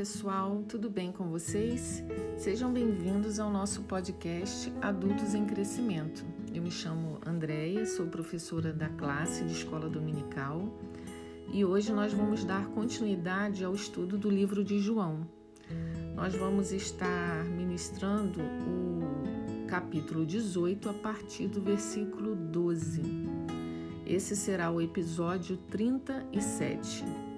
pessoal, tudo bem com vocês? Sejam bem-vindos ao nosso podcast Adultos em Crescimento. Eu me chamo Andréia, sou professora da classe de escola dominical e hoje nós vamos dar continuidade ao estudo do livro de João. Nós vamos estar ministrando o capítulo 18 a partir do versículo 12. Esse será o episódio 37.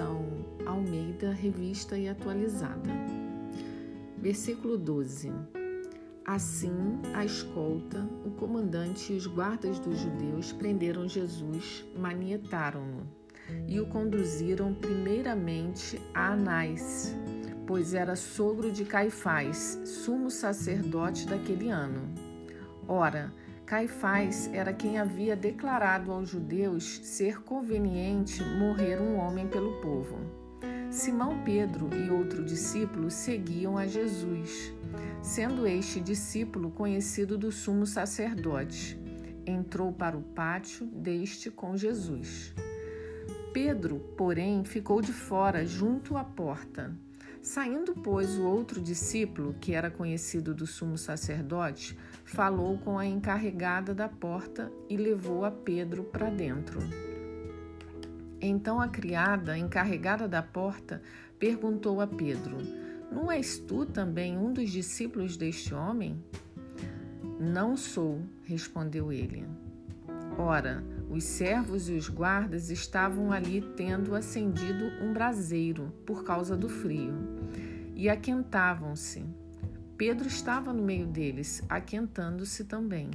Versão Almeida, revista e atualizada. Versículo 12. Assim, a escolta, o comandante e os guardas dos judeus prenderam Jesus, manietaram-no e o conduziram primeiramente a Anás, pois era sogro de Caifás, sumo sacerdote daquele ano. Ora, Caifás era quem havia declarado aos judeus ser conveniente morrer um homem pelo povo. Simão Pedro e outro discípulo seguiam a Jesus, sendo este discípulo conhecido do sumo sacerdote. Entrou para o pátio deste com Jesus. Pedro, porém, ficou de fora, junto à porta. Saindo, pois, o outro discípulo, que era conhecido do sumo sacerdote, falou com a encarregada da porta e levou a Pedro para dentro. Então a criada, encarregada da porta, perguntou a Pedro: Não és tu também um dos discípulos deste homem? Não sou, respondeu ele. Ora, os servos e os guardas estavam ali tendo acendido um braseiro por causa do frio e aquentavam-se. Pedro estava no meio deles, aquentando-se também.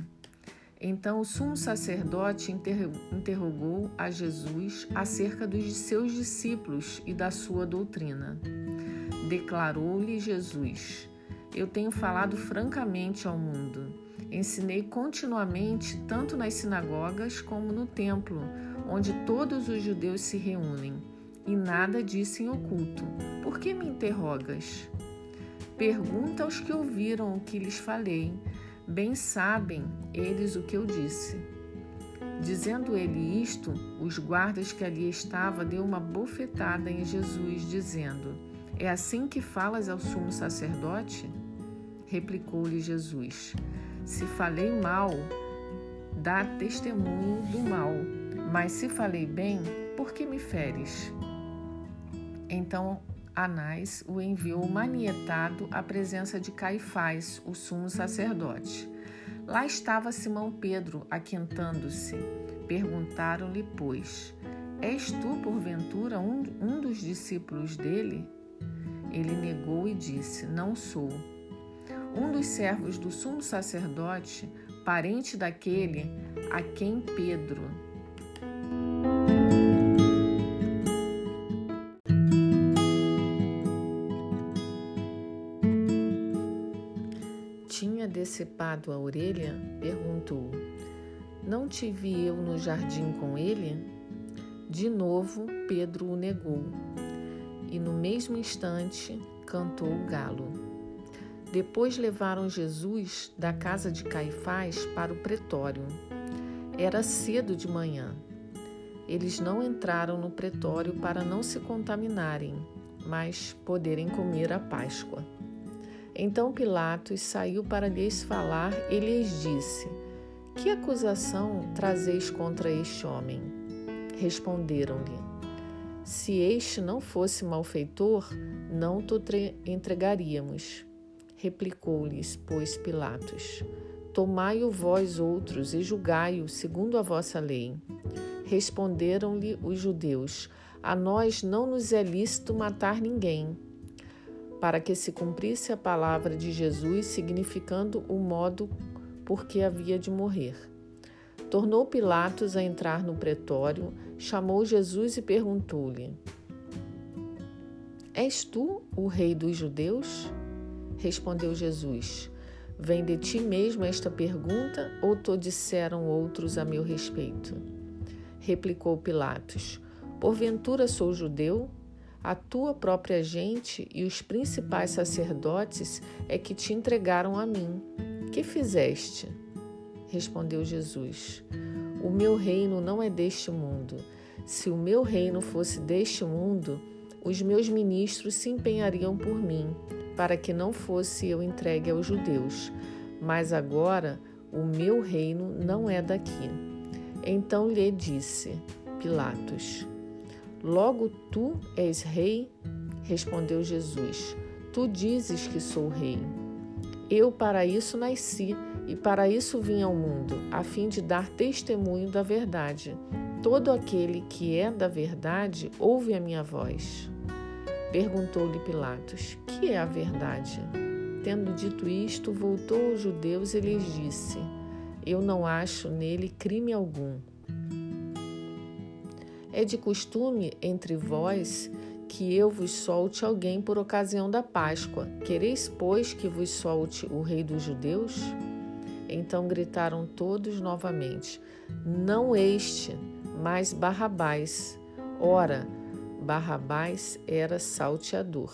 Então o sumo sacerdote interrogou a Jesus acerca dos seus discípulos e da sua doutrina. Declarou-lhe Jesus: Eu tenho falado francamente ao mundo. Ensinei continuamente, tanto nas sinagogas como no templo, onde todos os judeus se reúnem, e nada disse em oculto. Por que me interrogas? Pergunta aos que ouviram o que lhes falei. Bem sabem eles o que eu disse. Dizendo ele isto, os guardas que ali estavam deu uma bofetada em Jesus, dizendo: É assim que falas ao sumo sacerdote? Replicou-lhe Jesus: se falei mal, dá testemunho do mal, mas se falei bem, por que me feres? Então Anás o enviou manietado à presença de Caifás, o sumo sacerdote. Lá estava Simão Pedro aquentando-se. Perguntaram-lhe, pois, És tu, porventura, um, um dos discípulos dele? Ele negou e disse: Não sou um dos servos do sumo sacerdote, parente daquele a quem Pedro tinha decepado a orelha, perguntou: Não te vi eu no jardim com ele? De novo, Pedro o negou. E no mesmo instante cantou o galo. Depois levaram Jesus da casa de Caifás para o pretório. Era cedo de manhã. Eles não entraram no pretório para não se contaminarem, mas poderem comer a Páscoa. Então Pilatos saiu para lhes falar e lhes disse: Que acusação trazeis contra este homem? Responderam-lhe: Se este não fosse malfeitor, não te entregaríamos. Replicou-lhes, pois, Pilatos: Tomai-o vós outros e julgai-o segundo a vossa lei. Responderam-lhe os judeus: A nós não nos é lícito matar ninguém. Para que se cumprisse a palavra de Jesus, significando o modo por que havia de morrer. Tornou Pilatos a entrar no pretório, chamou Jesus e perguntou-lhe: És tu o rei dos judeus? Respondeu Jesus: Vem de ti mesmo esta pergunta, ou te disseram outros a meu respeito? Replicou Pilatos: Porventura sou judeu? A tua própria gente e os principais sacerdotes é que te entregaram a mim. Que fizeste? Respondeu Jesus. O meu reino não é deste mundo. Se o meu reino fosse deste mundo, os meus ministros se empenhariam por mim, para que não fosse eu entregue aos judeus. Mas agora o meu reino não é daqui. Então lhe disse Pilatos: Logo tu és rei? Respondeu Jesus: Tu dizes que sou rei. Eu para isso nasci e para isso vim ao mundo, a fim de dar testemunho da verdade. Todo aquele que é da verdade ouve a minha voz. Perguntou-lhe Pilatos: Que é a verdade? Tendo dito isto, voltou aos judeus e lhes disse: Eu não acho nele crime algum. É de costume entre vós que eu vos solte alguém por ocasião da Páscoa. Quereis, pois, que vos solte o rei dos judeus? Então gritaram todos novamente: Não este, mas Barrabás. Ora, Barrabás era salteador.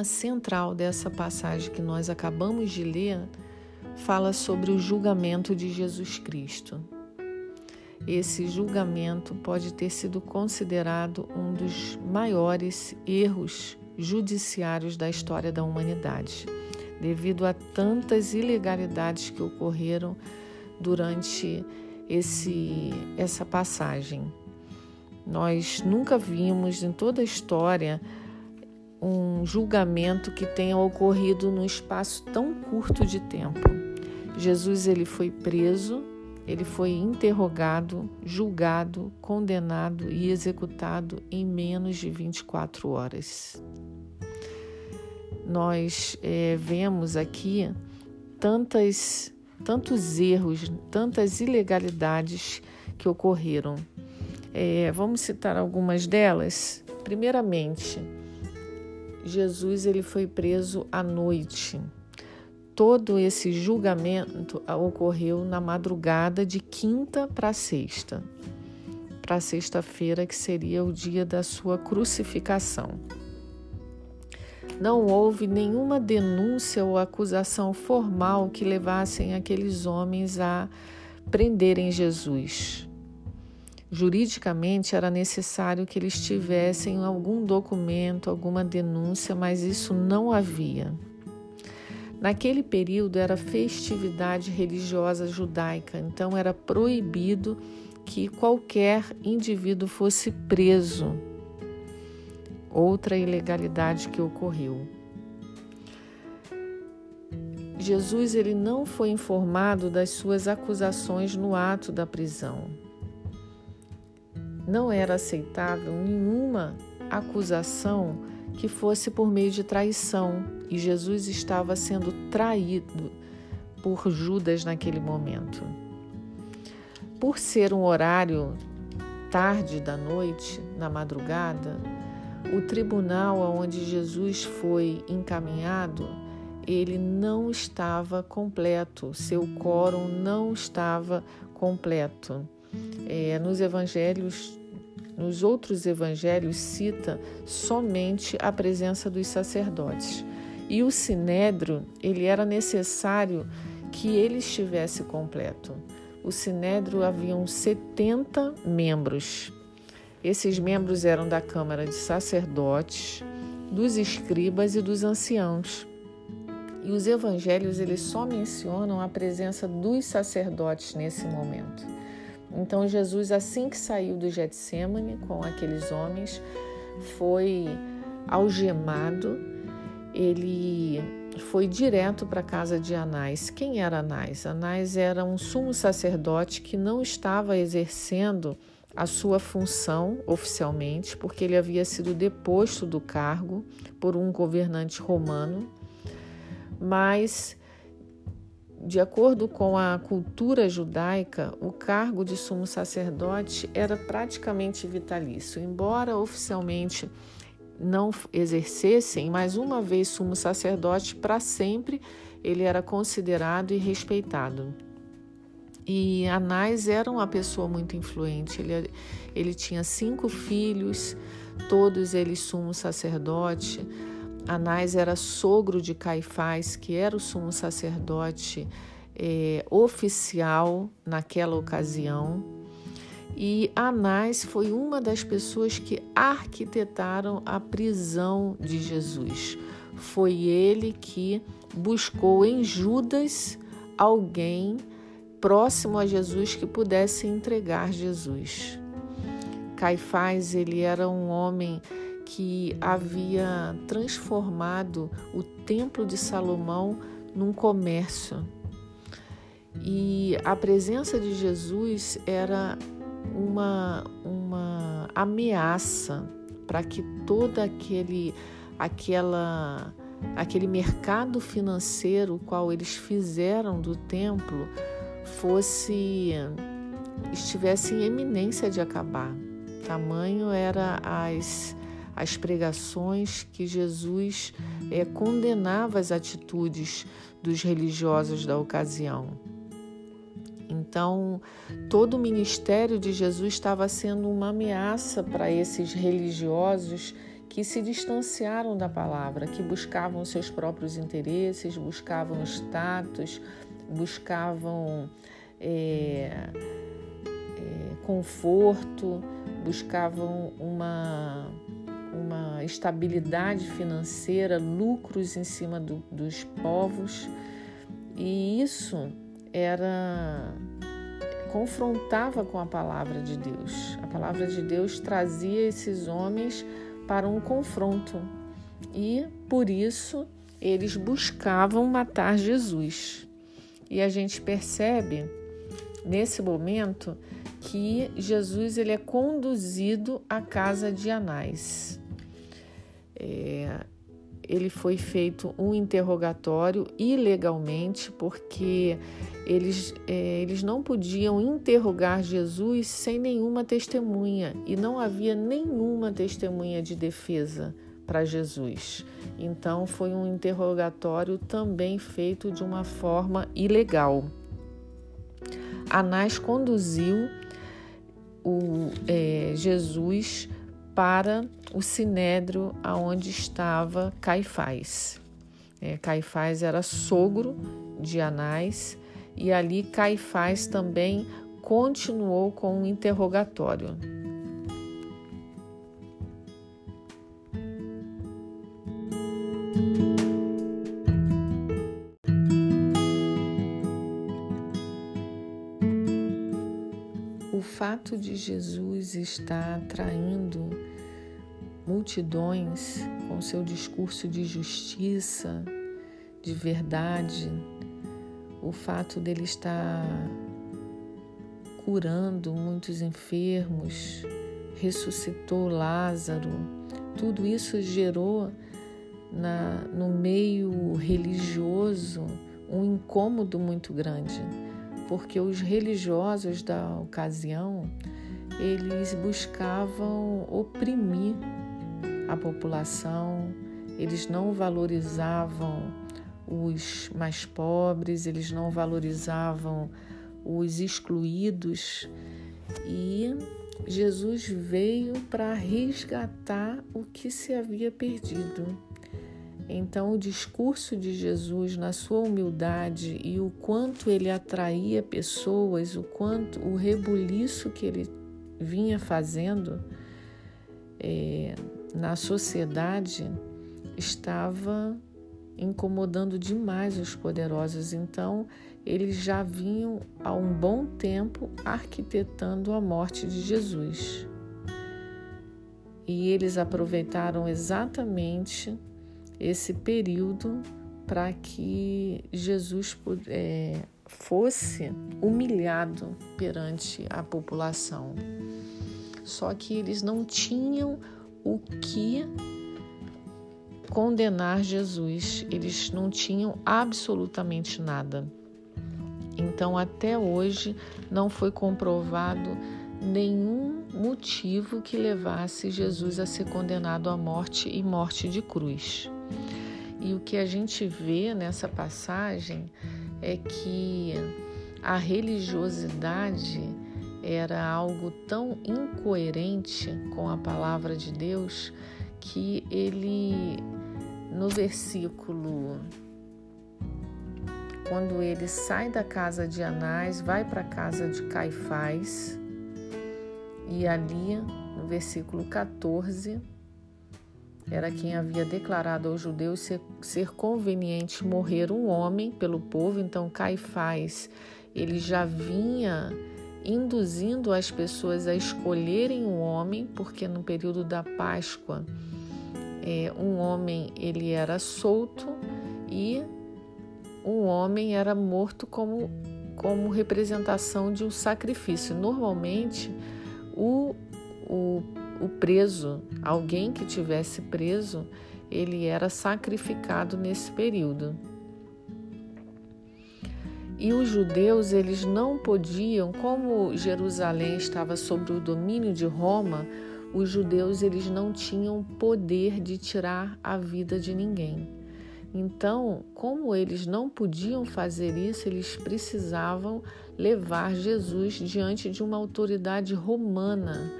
Tema central dessa passagem que nós acabamos de ler fala sobre o julgamento de Jesus Cristo. Esse julgamento pode ter sido considerado um dos maiores erros judiciários da história da humanidade, devido a tantas ilegalidades que ocorreram durante esse, essa passagem. Nós nunca vimos em toda a história um julgamento que tenha ocorrido num espaço tão curto de tempo. Jesus ele foi preso, ele foi interrogado, julgado, condenado e executado em menos de 24 horas. Nós é, vemos aqui tantas, tantos erros, tantas ilegalidades que ocorreram. É, vamos citar algumas delas. Primeiramente, Jesus ele foi preso à noite. Todo esse julgamento ocorreu na madrugada de quinta para sexta, para sexta-feira, que seria o dia da sua crucificação. Não houve nenhuma denúncia ou acusação formal que levassem aqueles homens a prenderem Jesus. Juridicamente era necessário que eles tivessem algum documento, alguma denúncia, mas isso não havia. Naquele período era festividade religiosa judaica, então era proibido que qualquer indivíduo fosse preso. Outra ilegalidade que ocorreu. Jesus ele não foi informado das suas acusações no ato da prisão. Não era aceitável nenhuma acusação que fosse por meio de traição, e Jesus estava sendo traído por Judas naquele momento. Por ser um horário tarde da noite, na madrugada, o tribunal aonde Jesus foi encaminhado, ele não estava completo, seu quórum não estava completo. É, nos evangelhos nos outros evangelhos cita somente a presença dos sacerdotes. E o sinédrio, ele era necessário que ele estivesse completo. O sinédrio haviam 70 membros. Esses membros eram da Câmara de Sacerdotes, dos escribas e dos anciãos. E os evangelhos eles só mencionam a presença dos sacerdotes nesse momento. Então Jesus, assim que saiu do Getsemane com aqueles homens, foi algemado. Ele foi direto para a casa de Anás. Quem era Anás? Anás era um sumo sacerdote que não estava exercendo a sua função oficialmente, porque ele havia sido deposto do cargo por um governante romano, mas de acordo com a cultura judaica, o cargo de sumo sacerdote era praticamente vitalício, embora oficialmente não exercessem, mas uma vez sumo sacerdote, para sempre ele era considerado e respeitado. E Anás era uma pessoa muito influente. Ele, ele tinha cinco filhos, todos eles sumo sacerdote. Anás era sogro de Caifás, que era o sumo sacerdote é, oficial naquela ocasião. E Anás foi uma das pessoas que arquitetaram a prisão de Jesus. Foi ele que buscou em Judas alguém próximo a Jesus que pudesse entregar Jesus. Caifás, ele era um homem que havia transformado o templo de Salomão num comércio. E a presença de Jesus era uma, uma ameaça para que todo aquele, aquela, aquele mercado financeiro qual eles fizeram do templo fosse estivesse em eminência de acabar. Tamanho era as as pregações que Jesus é, condenava as atitudes dos religiosos da ocasião. Então, todo o ministério de Jesus estava sendo uma ameaça para esses religiosos que se distanciaram da palavra, que buscavam seus próprios interesses, buscavam status, buscavam é, é, conforto, buscavam uma uma estabilidade financeira, lucros em cima do, dos povos, e isso era confrontava com a palavra de Deus. A palavra de Deus trazia esses homens para um confronto e por isso eles buscavam matar Jesus. E a gente percebe nesse momento que Jesus ele é conduzido à casa de Anás é, ele foi feito um interrogatório ilegalmente, porque eles, é, eles não podiam interrogar Jesus sem nenhuma testemunha e não havia nenhuma testemunha de defesa para Jesus. Então, foi um interrogatório também feito de uma forma ilegal. Anás conduziu o, é, Jesus para o sinédrio aonde estava Caifás. É, Caifás era sogro de Anás e ali Caifás também continuou com o um interrogatório. O fato de Jesus estar atraindo multidões com seu discurso de justiça, de verdade, o fato dele estar curando muitos enfermos, ressuscitou Lázaro, tudo isso gerou na, no meio religioso um incômodo muito grande, porque os religiosos da ocasião eles buscavam oprimir a população, eles não valorizavam os mais pobres, eles não valorizavam os excluídos e Jesus veio para resgatar o que se havia perdido. Então, o discurso de Jesus, na sua humildade e o quanto ele atraía pessoas, o quanto o rebuliço que ele vinha fazendo, é, na sociedade estava incomodando demais os poderosos. Então, eles já vinham há um bom tempo arquitetando a morte de Jesus. E eles aproveitaram exatamente esse período para que Jesus é, fosse humilhado perante a população. Só que eles não tinham o que condenar Jesus. Eles não tinham absolutamente nada. Então, até hoje, não foi comprovado nenhum motivo que levasse Jesus a ser condenado à morte e morte de cruz. E o que a gente vê nessa passagem é que a religiosidade era algo tão incoerente com a palavra de Deus que ele, no versículo, quando ele sai da casa de Anás, vai para a casa de Caifás, e ali, no versículo 14, era quem havia declarado aos judeus ser, ser conveniente morrer um homem pelo povo, então Caifás, ele já vinha induzindo as pessoas a escolherem um homem, porque no período da Páscoa é, um homem ele era solto e um homem era morto como, como representação de um sacrifício. Normalmente o, o, o preso, alguém que tivesse preso, ele era sacrificado nesse período. E os judeus, eles não podiam, como Jerusalém estava sob o domínio de Roma, os judeus eles não tinham poder de tirar a vida de ninguém. Então, como eles não podiam fazer isso, eles precisavam levar Jesus diante de uma autoridade romana,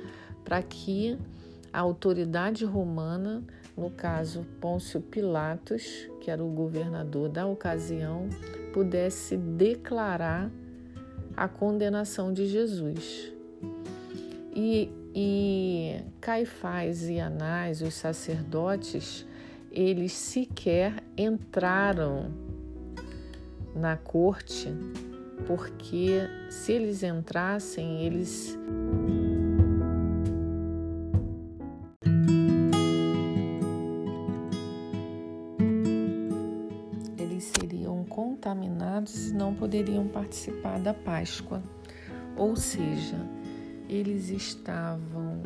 para que a autoridade romana, no caso Pôncio Pilatos, que era o governador da ocasião, pudesse declarar a condenação de Jesus. E, e Caifás e Anás, os sacerdotes, eles sequer entraram na corte, porque se eles entrassem, eles poderiam participar da Páscoa. Ou seja, eles estavam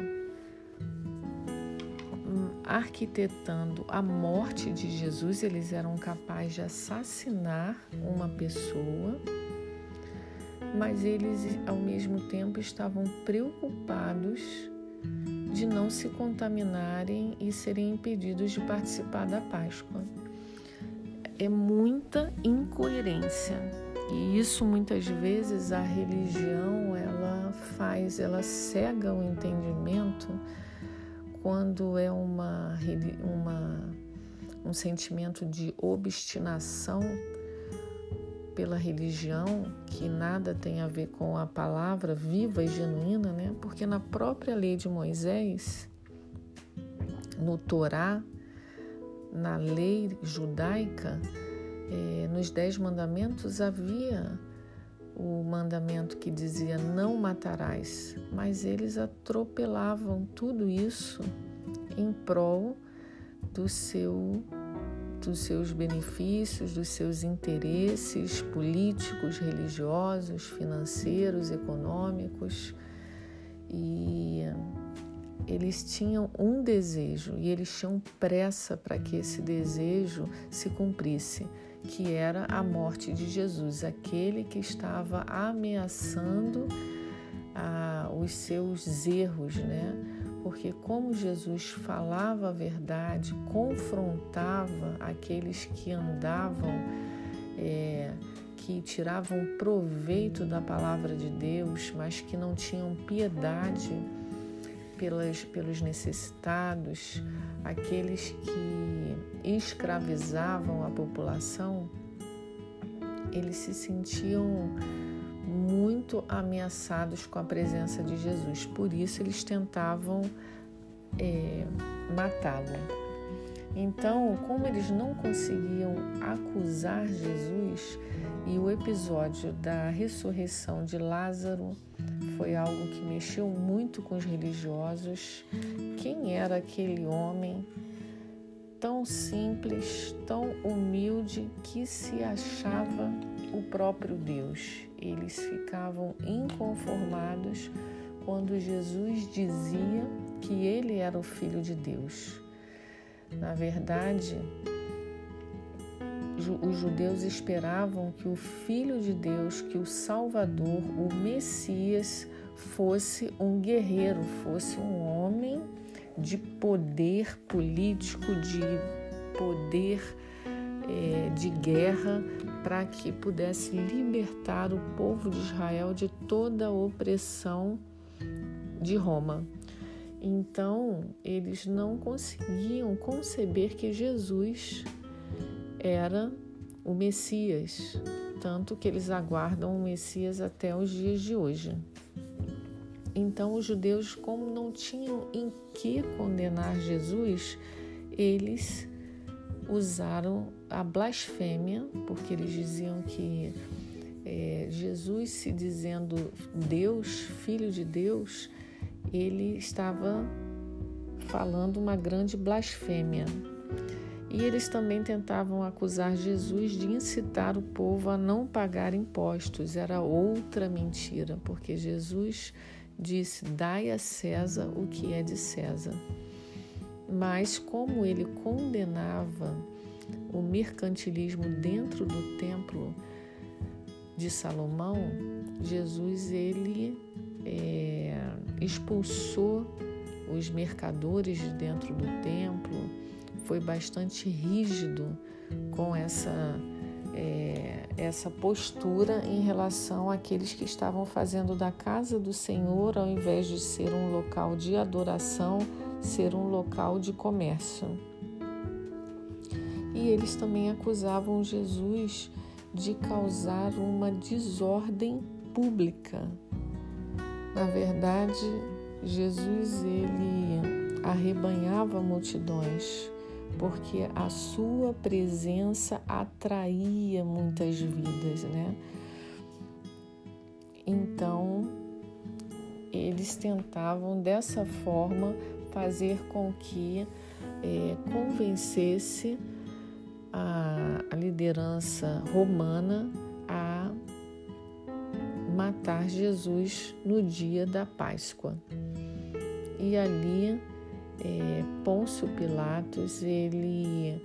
arquitetando a morte de Jesus, eles eram capazes de assassinar uma pessoa, mas eles ao mesmo tempo estavam preocupados de não se contaminarem e serem impedidos de participar da Páscoa é muita incoerência. E isso muitas vezes a religião ela faz, ela cega o entendimento quando é uma, uma um sentimento de obstinação pela religião que nada tem a ver com a palavra viva e genuína, né? Porque na própria lei de Moisés, no Torá, na lei judaica, é, nos Dez Mandamentos havia o mandamento que dizia não matarás, mas eles atropelavam tudo isso em prol do seu dos seus benefícios, dos seus interesses políticos, religiosos, financeiros, econômicos. E eles tinham um desejo e eles tinham pressa para que esse desejo se cumprisse, que era a morte de Jesus, aquele que estava ameaçando ah, os seus erros, né? Porque como Jesus falava a verdade, confrontava aqueles que andavam, é, que tiravam proveito da palavra de Deus, mas que não tinham piedade pelas, pelos necessitados, aqueles que escravizavam a população, eles se sentiam muito ameaçados com a presença de Jesus. Por isso, eles tentavam é, matá-lo. Então, como eles não conseguiam acusar Jesus, e o episódio da ressurreição de Lázaro foi algo que mexeu muito com os religiosos. Quem era aquele homem tão simples, tão humilde que se achava o próprio Deus? Eles ficavam inconformados quando Jesus dizia que ele era o filho de Deus. Na verdade, os judeus esperavam que o Filho de Deus, que o Salvador, o Messias, fosse um guerreiro, fosse um homem de poder político, de poder é, de guerra, para que pudesse libertar o povo de Israel de toda a opressão de Roma. Então, eles não conseguiam conceber que Jesus era o Messias, tanto que eles aguardam o Messias até os dias de hoje. Então, os judeus, como não tinham em que condenar Jesus, eles usaram a blasfêmia, porque eles diziam que é, Jesus, se dizendo Deus, Filho de Deus, ele estava falando uma grande blasfêmia. E eles também tentavam acusar Jesus de incitar o povo a não pagar impostos. Era outra mentira, porque Jesus disse: Dai a César o que é de César. Mas, como ele condenava o mercantilismo dentro do templo de Salomão, Jesus ele é, expulsou os mercadores de dentro do templo, foi bastante rígido com essa é, essa postura em relação àqueles que estavam fazendo da casa do Senhor, ao invés de ser um local de adoração, ser um local de comércio. E eles também acusavam Jesus de causar uma desordem pública. Na verdade, Jesus ele arrebanhava multidões porque a sua presença atraía muitas vidas, né? Então, eles tentavam dessa forma fazer com que é, convencesse a, a liderança romana a matar Jesus no dia da Páscoa. E ali é, Pôncio Pilatos, ele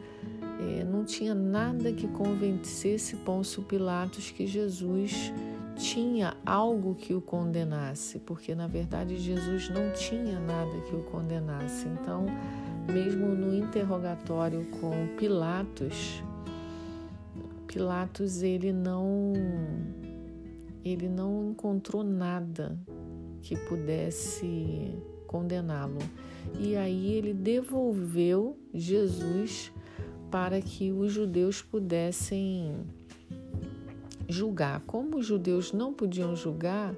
é, não tinha nada que convencesse Pôncio Pilatos que Jesus tinha algo que o condenasse, porque na verdade Jesus não tinha nada que o condenasse. Então, mesmo no interrogatório com Pilatos, Pilatos ele não ele não encontrou nada que pudesse condená-lo. E aí ele devolveu Jesus para que os judeus pudessem julgar. Como os judeus não podiam julgar,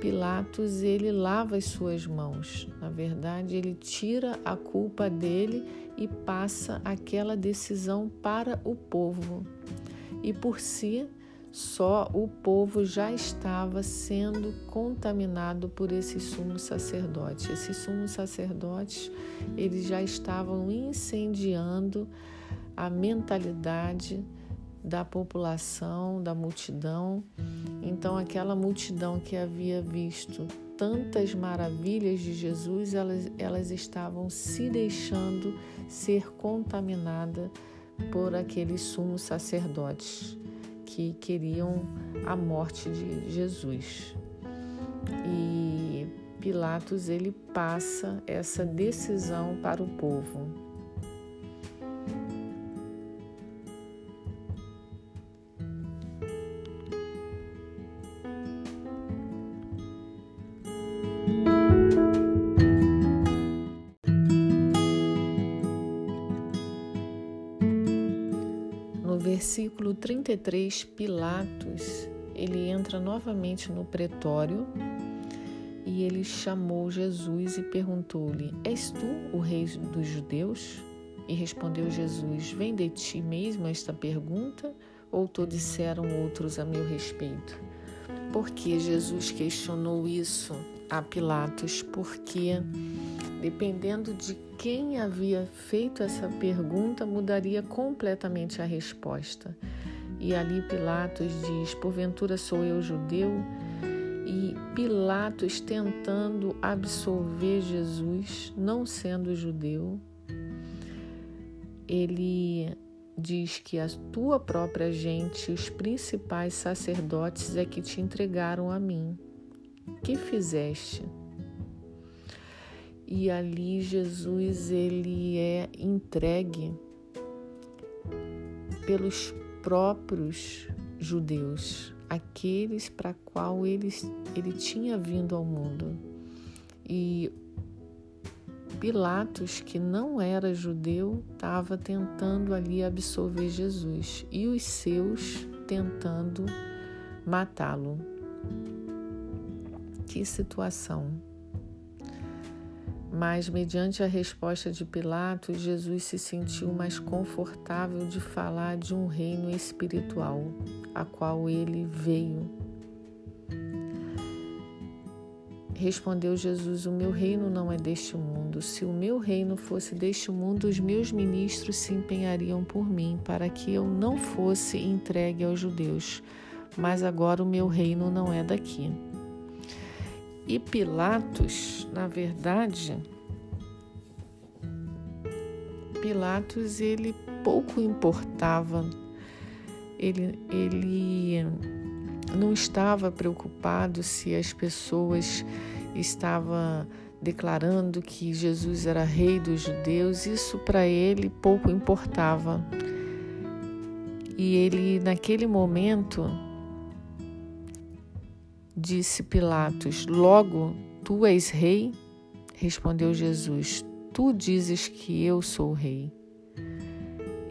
Pilatos ele lava as suas mãos. Na verdade, ele tira a culpa dele e passa aquela decisão para o povo. E por si, só o povo já estava sendo contaminado por esse sumo sacerdote. Esses sumos sacerdotes, eles já estavam incendiando a mentalidade da população, da multidão. Então, aquela multidão que havia visto tantas maravilhas de Jesus, elas, elas estavam se deixando ser contaminada por aqueles sumos sacerdotes que queriam a morte de Jesus. E Pilatos ele passa essa decisão para o povo. Versículo 33, Pilatos, ele entra novamente no pretório e ele chamou Jesus e perguntou-lhe: És tu o rei dos judeus? E respondeu Jesus: Vem de ti mesmo esta pergunta, ou te disseram outros a meu respeito? Porque Jesus questionou isso a Pilatos? Porque dependendo de quem havia feito essa pergunta, mudaria completamente a resposta. E ali Pilatos diz: Porventura sou eu judeu? E Pilatos tentando absolver Jesus, não sendo judeu, ele diz que a tua própria gente, os principais sacerdotes, é que te entregaram a mim. que fizeste? E ali Jesus ele é entregue pelos próprios judeus, aqueles para qual ele, ele tinha vindo ao mundo. E Pilatos, que não era judeu, estava tentando ali absolver Jesus e os seus tentando matá-lo. Que situação! Mas, mediante a resposta de Pilatos, Jesus se sentiu mais confortável de falar de um reino espiritual, a qual ele veio Respondeu Jesus: O meu reino não é deste mundo. Se o meu reino fosse deste mundo, os meus ministros se empenhariam por mim, para que eu não fosse entregue aos judeus. Mas agora o meu reino não é daqui. E Pilatos, na verdade, Pilatos ele pouco importava, ele, ele não estava preocupado se as pessoas estavam declarando que Jesus era rei dos judeus, isso para ele pouco importava. E ele, naquele momento, disse Pilatos: Logo, tu és rei? Respondeu Jesus: Tu dizes que eu sou rei.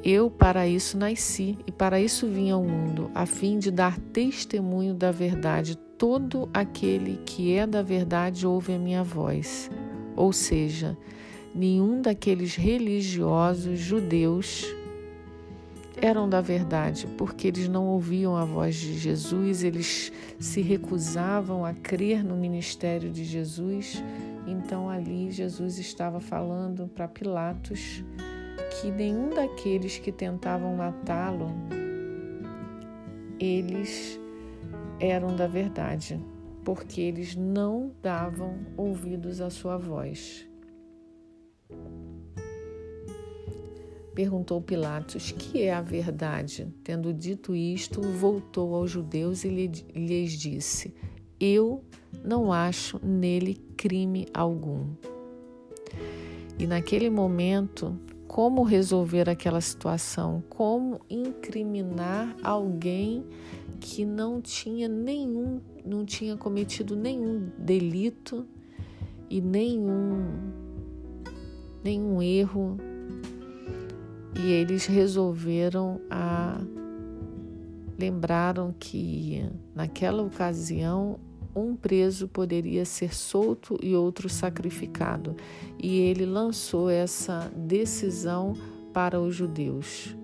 Eu para isso nasci e para isso vim ao mundo, a fim de dar testemunho da verdade. Todo aquele que é da verdade ouve a minha voz. Ou seja, nenhum daqueles religiosos judeus eram da verdade, porque eles não ouviam a voz de Jesus, eles se recusavam a crer no ministério de Jesus. Então ali Jesus estava falando para Pilatos que nenhum daqueles que tentavam matá-lo, eles eram da verdade, porque eles não davam ouvidos à sua voz. Perguntou Pilatos: Que é a verdade? Tendo dito isto, voltou aos judeus e lhes disse: Eu não acho nele crime algum. E naquele momento, como resolver aquela situação, como incriminar alguém que não tinha nenhum, não tinha cometido nenhum delito e nenhum nenhum erro. E eles resolveram a lembraram que naquela ocasião um preso poderia ser solto e outro sacrificado. E ele lançou essa decisão para os judeus.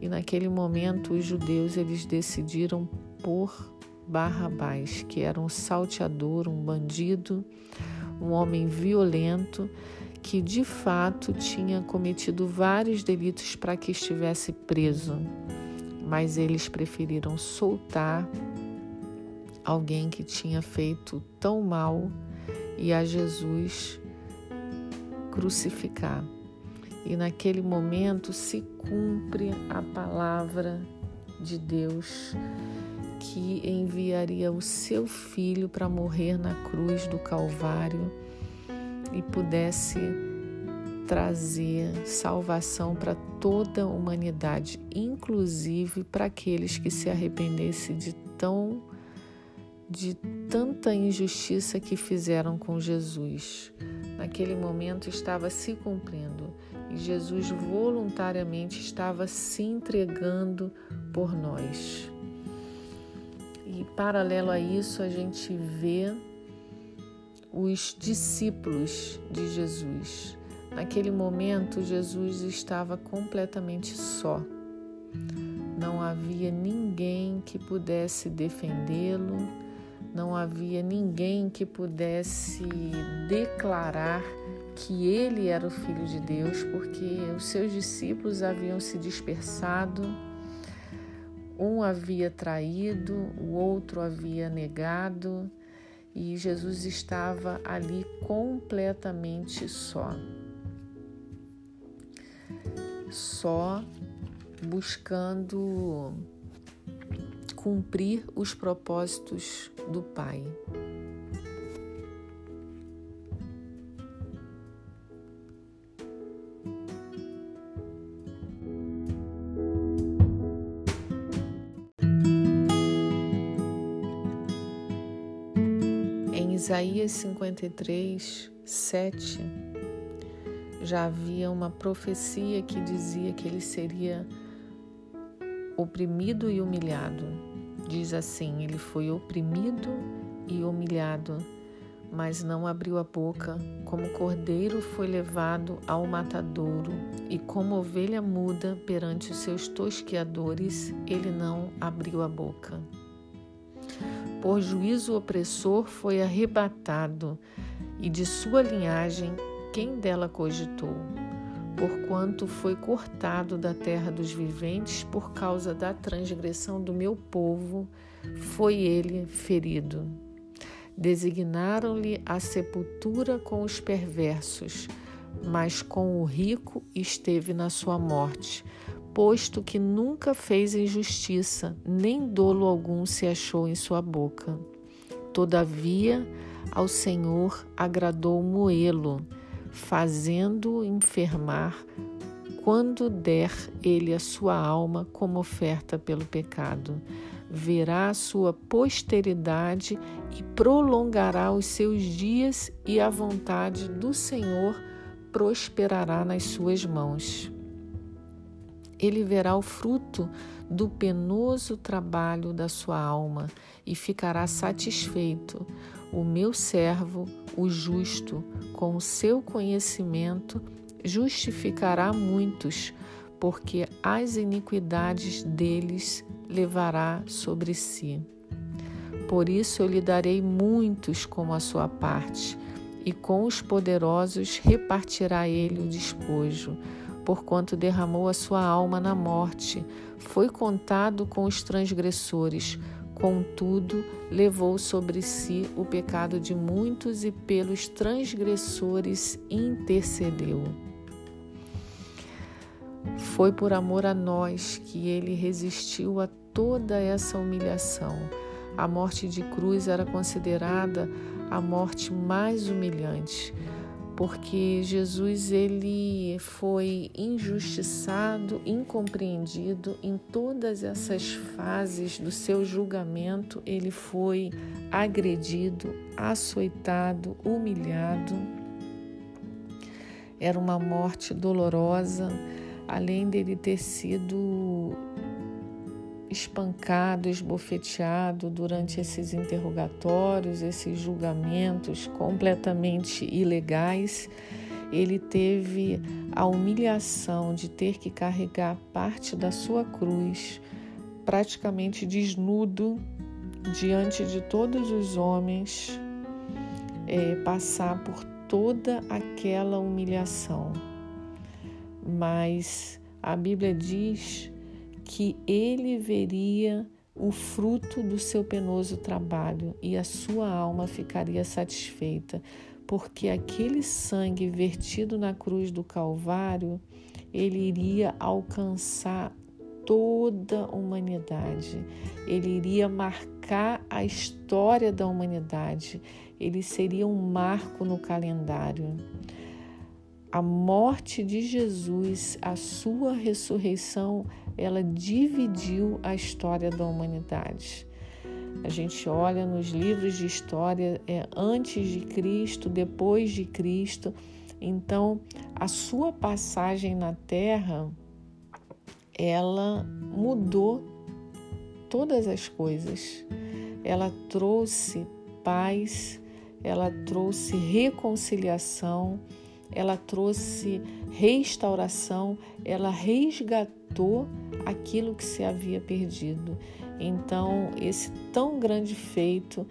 E naquele momento os judeus eles decidiram por Barrabás, que era um salteador, um bandido, um homem violento que de fato tinha cometido vários delitos para que estivesse preso. Mas eles preferiram soltar alguém que tinha feito tão mal e a Jesus crucificar. E naquele momento se cumpre a palavra de Deus que enviaria o seu filho para morrer na cruz do Calvário e pudesse trazer salvação para toda a humanidade, inclusive para aqueles que se arrependessem de tão de tanta injustiça que fizeram com Jesus. Naquele momento estava se cumprindo e Jesus voluntariamente estava se entregando por nós. E paralelo a isso, a gente vê os discípulos de Jesus. Naquele momento, Jesus estava completamente só. Não havia ninguém que pudesse defendê-lo, não havia ninguém que pudesse declarar que ele era o Filho de Deus, porque os seus discípulos haviam se dispersado, um havia traído, o outro havia negado, e Jesus estava ali completamente só. Só buscando cumprir os propósitos do Pai. Isaías 53, 7 já havia uma profecia que dizia que ele seria oprimido e humilhado. Diz assim: ele foi oprimido e humilhado, mas não abriu a boca, como cordeiro foi levado ao matadouro, e como ovelha muda perante os seus tosqueadores, ele não abriu a boca. Por juízo opressor foi arrebatado, e de sua linhagem quem dela cogitou? Porquanto foi cortado da terra dos viventes por causa da transgressão do meu povo, foi ele ferido. Designaram-lhe a sepultura com os perversos, mas com o rico esteve na sua morte, posto que nunca fez injustiça, nem dolo algum se achou em sua boca. Todavia, ao Senhor agradou moê-lo fazendo-o enfermar quando der ele a sua alma como oferta pelo pecado. Verá a sua posteridade e prolongará os seus dias, e a vontade do Senhor prosperará nas suas mãos. Ele verá o fruto do penoso trabalho da sua alma e ficará satisfeito. O meu servo, o justo, com o seu conhecimento, justificará muitos, porque as iniquidades deles levará sobre si. Por isso eu lhe darei muitos como a sua parte, e com os poderosos repartirá ele o despojo porquanto derramou a sua alma na morte, foi contado com os transgressores, contudo, levou sobre si o pecado de muitos e pelos transgressores intercedeu. Foi por amor a nós que ele resistiu a toda essa humilhação. A morte de cruz era considerada a morte mais humilhante porque Jesus ele foi injustiçado, incompreendido em todas essas fases do seu julgamento, ele foi agredido, açoitado, humilhado. Era uma morte dolorosa, além dele ter sido espancado, esbofeteado durante esses interrogatórios, esses julgamentos completamente ilegais. Ele teve a humilhação de ter que carregar parte da sua cruz, praticamente desnudo, diante de todos os homens, é, passar por toda aquela humilhação. Mas a Bíblia diz que ele veria o fruto do seu penoso trabalho e a sua alma ficaria satisfeita, porque aquele sangue vertido na cruz do Calvário, ele iria alcançar toda a humanidade, ele iria marcar a história da humanidade, ele seria um marco no calendário a morte de Jesus, a sua ressurreição, ela dividiu a história da humanidade. A gente olha nos livros de história é, antes de Cristo, depois de Cristo. Então, a sua passagem na Terra, ela mudou todas as coisas. Ela trouxe paz, ela trouxe reconciliação ela trouxe restauração, ela resgatou aquilo que se havia perdido. Então, esse tão grande feito,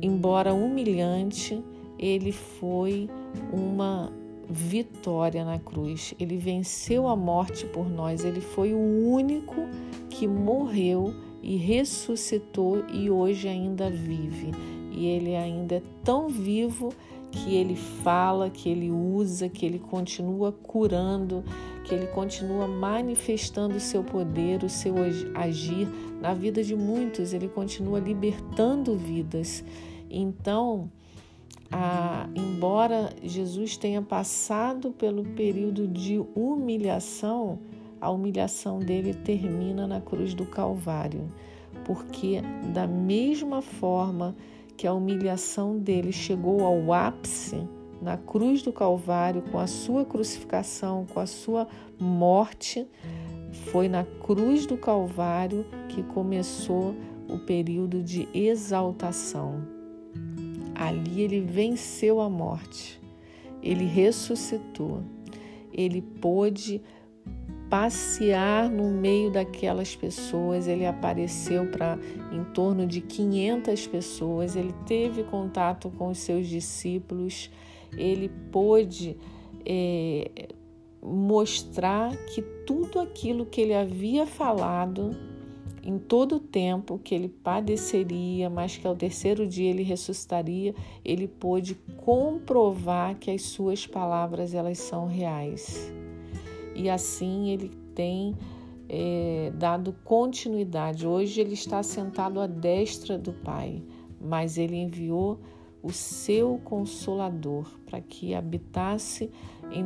embora humilhante, ele foi uma vitória na cruz. Ele venceu a morte por nós. Ele foi o único que morreu e ressuscitou e hoje ainda vive. E ele ainda é tão vivo que ele fala, que ele usa, que ele continua curando, que ele continua manifestando o seu poder, o seu agir na vida de muitos, ele continua libertando vidas. Então, a, embora Jesus tenha passado pelo período de humilhação, a humilhação dele termina na cruz do Calvário, porque da mesma forma que a humilhação dele chegou ao ápice na cruz do Calvário, com a sua crucificação, com a sua morte, foi na cruz do Calvário que começou o período de exaltação. Ali ele venceu a morte, ele ressuscitou, ele pôde passear no meio daquelas pessoas, ele apareceu para em torno de 500 pessoas, ele teve contato com os seus discípulos, ele pôde é, mostrar que tudo aquilo que ele havia falado em todo o tempo que ele padeceria, mas que ao terceiro dia ele ressuscitaria, ele pôde comprovar que as suas palavras elas são reais. E assim ele tem é, dado continuidade. Hoje ele está sentado à destra do Pai, mas ele enviou o seu consolador para que habitasse em,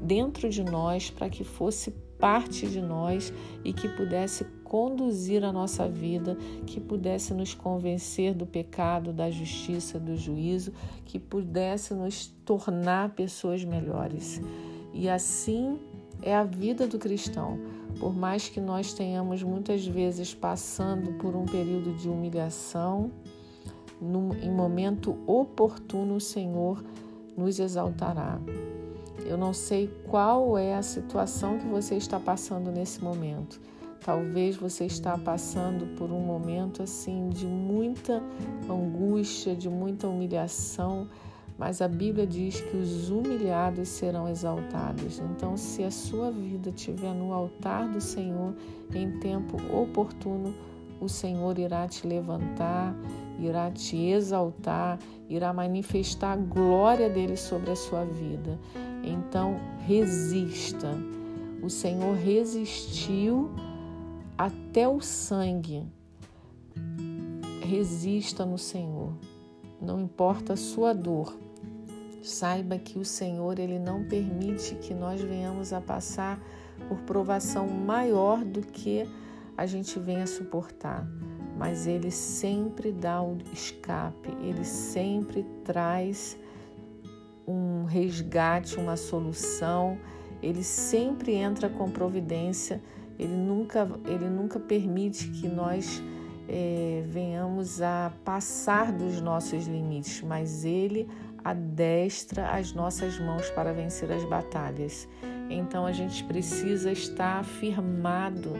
dentro de nós, para que fosse parte de nós e que pudesse conduzir a nossa vida, que pudesse nos convencer do pecado, da justiça, do juízo, que pudesse nos tornar pessoas melhores. E assim é a vida do cristão. Por mais que nós tenhamos muitas vezes passando por um período de humilhação, em momento oportuno o Senhor nos exaltará. Eu não sei qual é a situação que você está passando nesse momento. Talvez você está passando por um momento assim de muita angústia, de muita humilhação, mas a Bíblia diz que os humilhados serão exaltados. Então, se a sua vida estiver no altar do Senhor em tempo oportuno, o Senhor irá te levantar, irá te exaltar, irá manifestar a glória dele sobre a sua vida. Então, resista. O Senhor resistiu até o sangue. Resista no Senhor. Não importa a sua dor. Saiba que o Senhor ele não permite que nós venhamos a passar por provação maior do que a gente venha suportar, mas ele sempre dá o escape, ele sempre traz um resgate, uma solução, ele sempre entra com providência, ele nunca, ele nunca permite que nós é, venhamos a passar dos nossos limites, mas ele adestra as nossas mãos para vencer as batalhas. Então a gente precisa estar firmado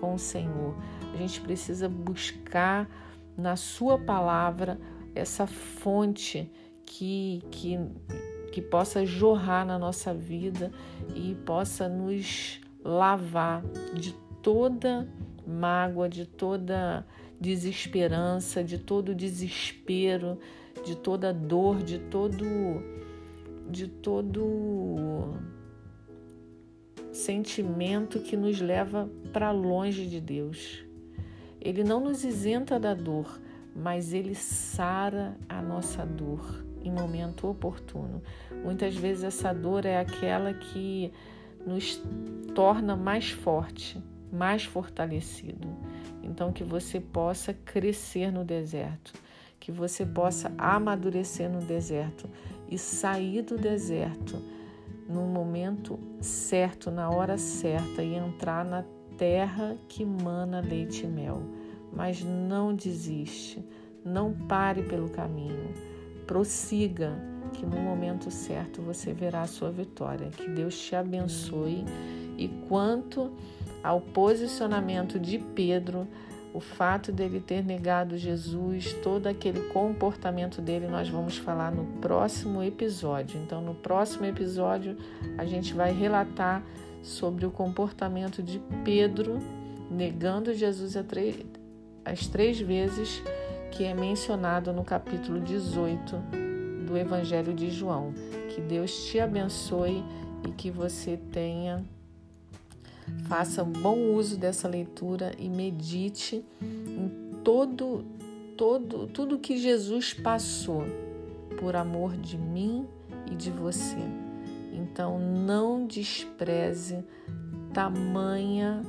com o Senhor. A gente precisa buscar na Sua palavra essa fonte que, que, que possa jorrar na nossa vida e possa nos lavar de toda mágoa, de toda desesperança, de todo desespero, de toda dor, de todo de todo sentimento que nos leva para longe de Deus. Ele não nos isenta da dor, mas ele sara a nossa dor em momento oportuno. Muitas vezes essa dor é aquela que nos torna mais forte, mais fortalecido. Então que você possa crescer no deserto, que você possa amadurecer no deserto e sair do deserto no momento certo, na hora certa e entrar na terra que mana leite e mel. Mas não desiste, não pare pelo caminho, prossiga, que no momento certo você verá a sua vitória. Que Deus te abençoe. E quanto ao posicionamento de Pedro, o fato dele ter negado Jesus, todo aquele comportamento dele, nós vamos falar no próximo episódio. Então, no próximo episódio, a gente vai relatar sobre o comportamento de Pedro negando Jesus as três vezes que é mencionado no capítulo 18 do Evangelho de João. Que Deus te abençoe e que você tenha Faça bom uso dessa leitura e medite em todo, todo, tudo que Jesus passou por amor de mim e de você. Então não despreze tamanha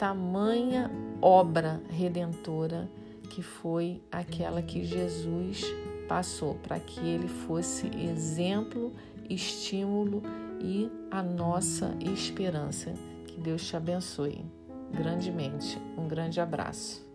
tamanha obra redentora que foi aquela que Jesus passou, para que ele fosse exemplo, estímulo e a nossa esperança. Que Deus te abençoe grandemente. Um grande abraço.